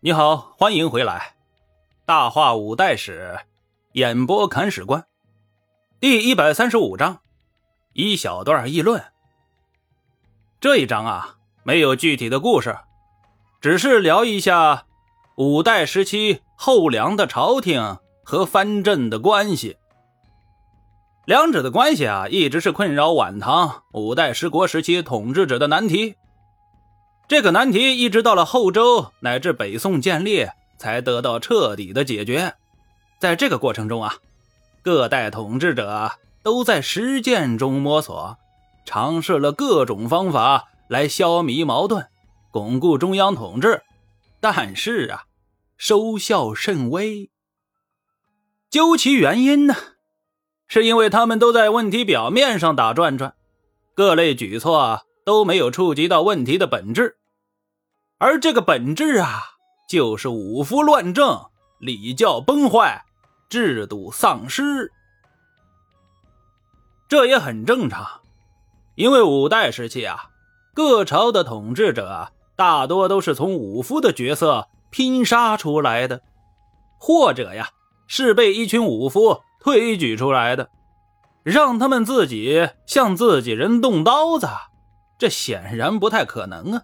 你好，欢迎回来，《大话五代史》演播砍史官，第一百三十五章，一小段议论。这一章啊，没有具体的故事，只是聊一下五代时期后梁的朝廷和藩镇的关系。两者的关系啊，一直是困扰晚唐五代十国时期统治者的难题。这个难题一直到了后周乃至北宋建立，才得到彻底的解决。在这个过程中啊，各代统治者都在实践中摸索，尝试了各种方法来消弭矛盾，巩固中央统治。但是啊，收效甚微。究其原因呢，是因为他们都在问题表面上打转转，各类举措都没有触及到问题的本质。而这个本质啊，就是五夫乱政，礼教崩坏，制度丧失。这也很正常，因为五代时期啊，各朝的统治者大多都是从武夫的角色拼杀出来的，或者呀是被一群武夫推举出来的，让他们自己向自己人动刀子，这显然不太可能啊。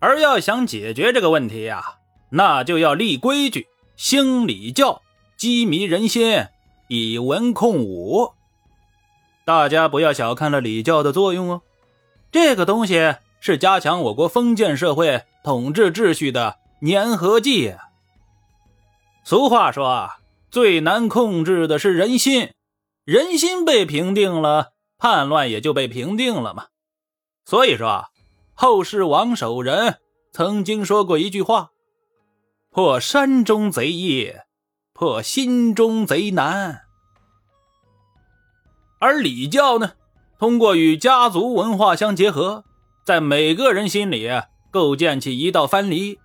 而要想解决这个问题呀，那就要立规矩、兴礼教、激迷人心、以文控武。大家不要小看了礼教的作用哦，这个东西是加强我国封建社会统治秩序的粘合剂。俗话说啊，最难控制的是人心，人心被平定了，叛乱也就被平定了嘛。所以说啊。后世王守仁曾经说过一句话：“破山中贼易，破心中贼难。”而礼教呢，通过与家族文化相结合，在每个人心里构建起一道藩篱，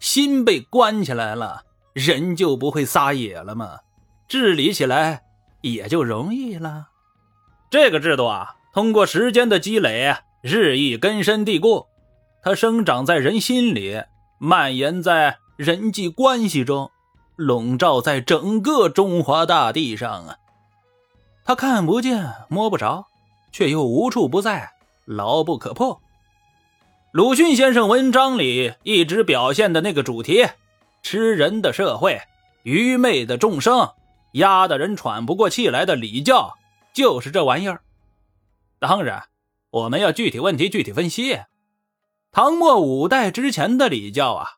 心被关起来了，人就不会撒野了嘛，治理起来也就容易了。这个制度啊，通过时间的积累。日益根深蒂固，它生长在人心里，蔓延在人际关系中，笼罩在整个中华大地上啊！它看不见摸不着，却又无处不在，牢不可破。鲁迅先生文章里一直表现的那个主题：吃人的社会，愚昧的众生，压得人喘不过气来的礼教，就是这玩意儿。当然。我们要具体问题具体分析。唐末五代之前的礼教啊，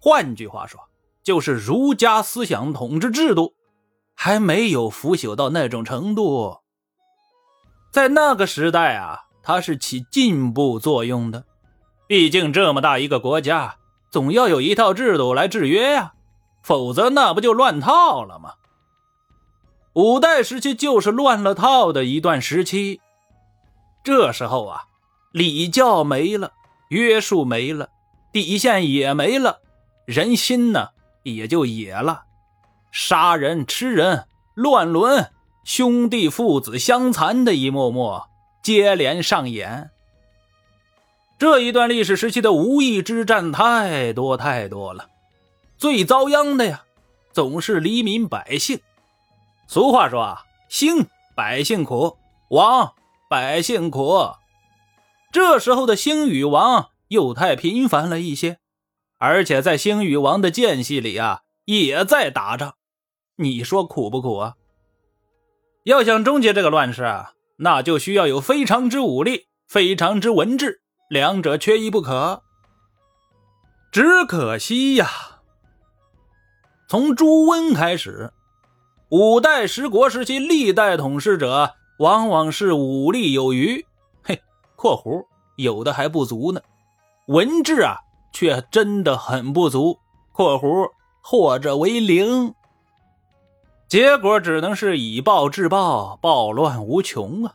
换句话说，就是儒家思想统治制度还没有腐朽到那种程度。在那个时代啊，它是起进步作用的。毕竟这么大一个国家，总要有一套制度来制约呀，否则那不就乱套了吗？五代时期就是乱了套的一段时期。这时候啊，礼教没了，约束没了，底线也没了，人心呢也就野了，杀人、吃人、乱伦、兄弟父子相残的一幕幕接连上演。这一段历史时期的无义之战太多太多了，最遭殃的呀，总是黎民百姓。俗话说啊，兴百姓苦，亡。百姓苦，这时候的星宇王又太频繁了一些，而且在星宇王的间隙里啊，也在打仗。你说苦不苦啊？要想终结这个乱世啊，那就需要有非常之武力、非常之文治，两者缺一不可。只可惜呀，从朱温开始，五代十国时期历代统治者。往往是武力有余，括弧有的还不足呢。文治啊，却真的很不足，括弧或者为零。结果只能是以暴制暴，暴乱无穷啊。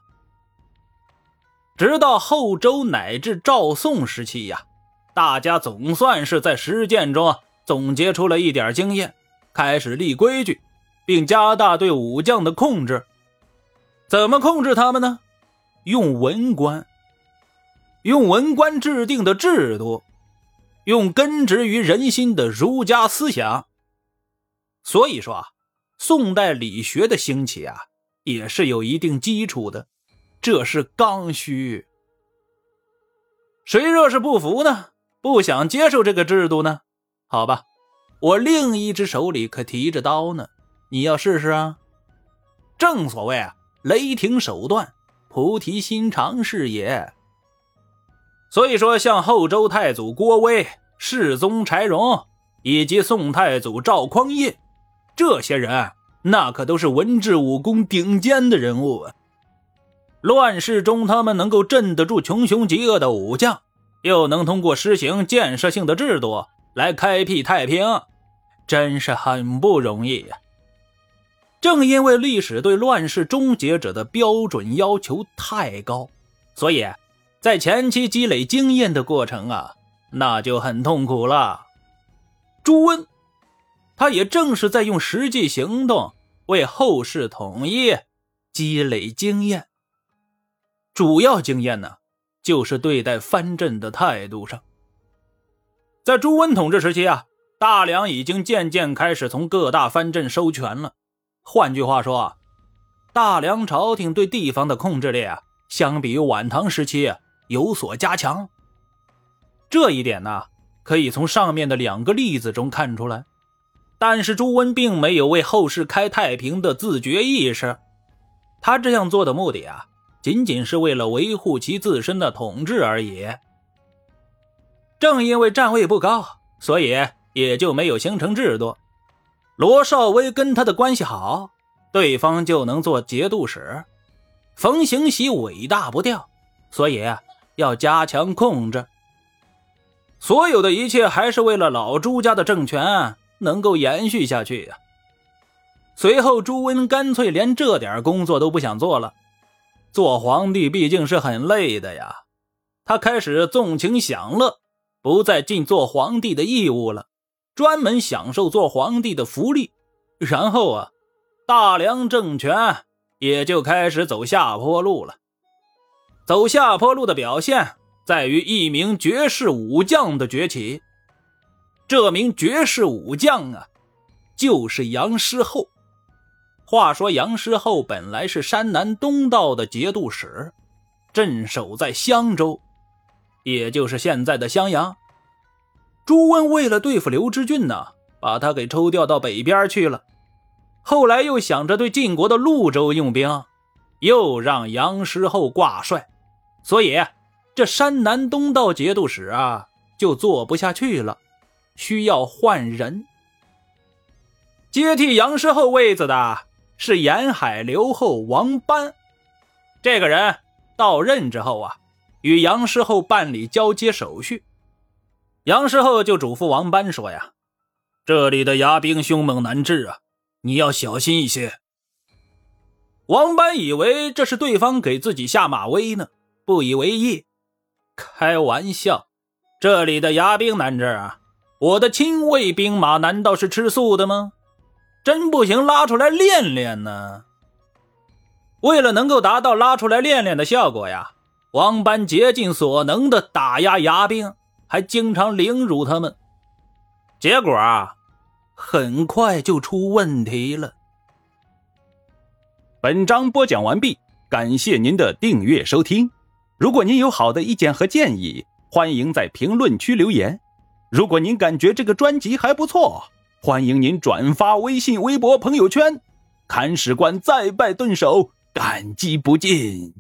直到后周乃至赵宋时期呀，大家总算是在实践中总结出了一点经验，开始立规矩，并加大对武将的控制。怎么控制他们呢？用文官，用文官制定的制度，用根植于人心的儒家思想。所以说啊，宋代理学的兴起啊，也是有一定基础的，这是刚需。谁若是不服呢？不想接受这个制度呢？好吧，我另一只手里可提着刀呢，你要试试啊？正所谓啊，雷霆手段，菩提心肠是也。所以说，像后周太祖郭威、世宗柴荣以及宋太祖赵匡胤这些人，那可都是文治武功顶尖的人物啊。乱世中，他们能够镇得住穷凶极恶的武将，又能通过施行建设性的制度来开辟太平，真是很不容易呀。正因为历史对乱世终结者的标准要求太高，所以。在前期积累经验的过程啊，那就很痛苦了。朱温，他也正是在用实际行动为后世统一积累经验。主要经验呢，就是对待藩镇的态度上。在朱温统治时期啊，大梁已经渐渐开始从各大藩镇收权了。换句话说啊，大梁朝廷对地方的控制力啊，相比于晚唐时期。有所加强，这一点呢，可以从上面的两个例子中看出来。但是朱温并没有为后世开太平的自觉意识，他这样做的目的啊，仅仅是为了维护其自身的统治而已。正因为站位不高，所以也就没有形成制度。罗绍威跟他的关系好，对方就能做节度使；冯行喜尾大不掉，所以。要加强控制，所有的一切还是为了老朱家的政权能够延续下去呀。随后，朱温干脆连这点工作都不想做了。做皇帝毕竟是很累的呀，他开始纵情享乐，不再尽做皇帝的义务了，专门享受做皇帝的福利。然后啊，大梁政权也就开始走下坡路了。走下坡路的表现在于一名绝世武将的崛起。这名绝世武将啊，就是杨师厚。话说杨师厚本来是山南东道的节度使，镇守在襄州，也就是现在的襄阳。朱温为了对付刘知俊呢，把他给抽调到北边去了。后来又想着对晋国的潞州用兵，又让杨师厚挂帅。所以，这山南东道节度使啊，就做不下去了，需要换人。接替杨师厚位子的是沿海留后王班。这个人到任之后啊，与杨师厚办理交接手续。杨师厚就嘱咐王班说：“呀，这里的牙兵凶猛难治啊，你要小心一些。”王班以为这是对方给自己下马威呢。不以为意，开玩笑，这里的牙兵难治啊！我的亲卫兵马难道是吃素的吗？真不行，拉出来练练呢。为了能够达到拉出来练练的效果呀，王班竭尽所能的打压牙兵，还经常凌辱他们。结果啊，很快就出问题了。本章播讲完毕，感谢您的订阅收听。如果您有好的意见和建议，欢迎在评论区留言。如果您感觉这个专辑还不错，欢迎您转发微信、微博、朋友圈。看史官再拜顿首，感激不尽。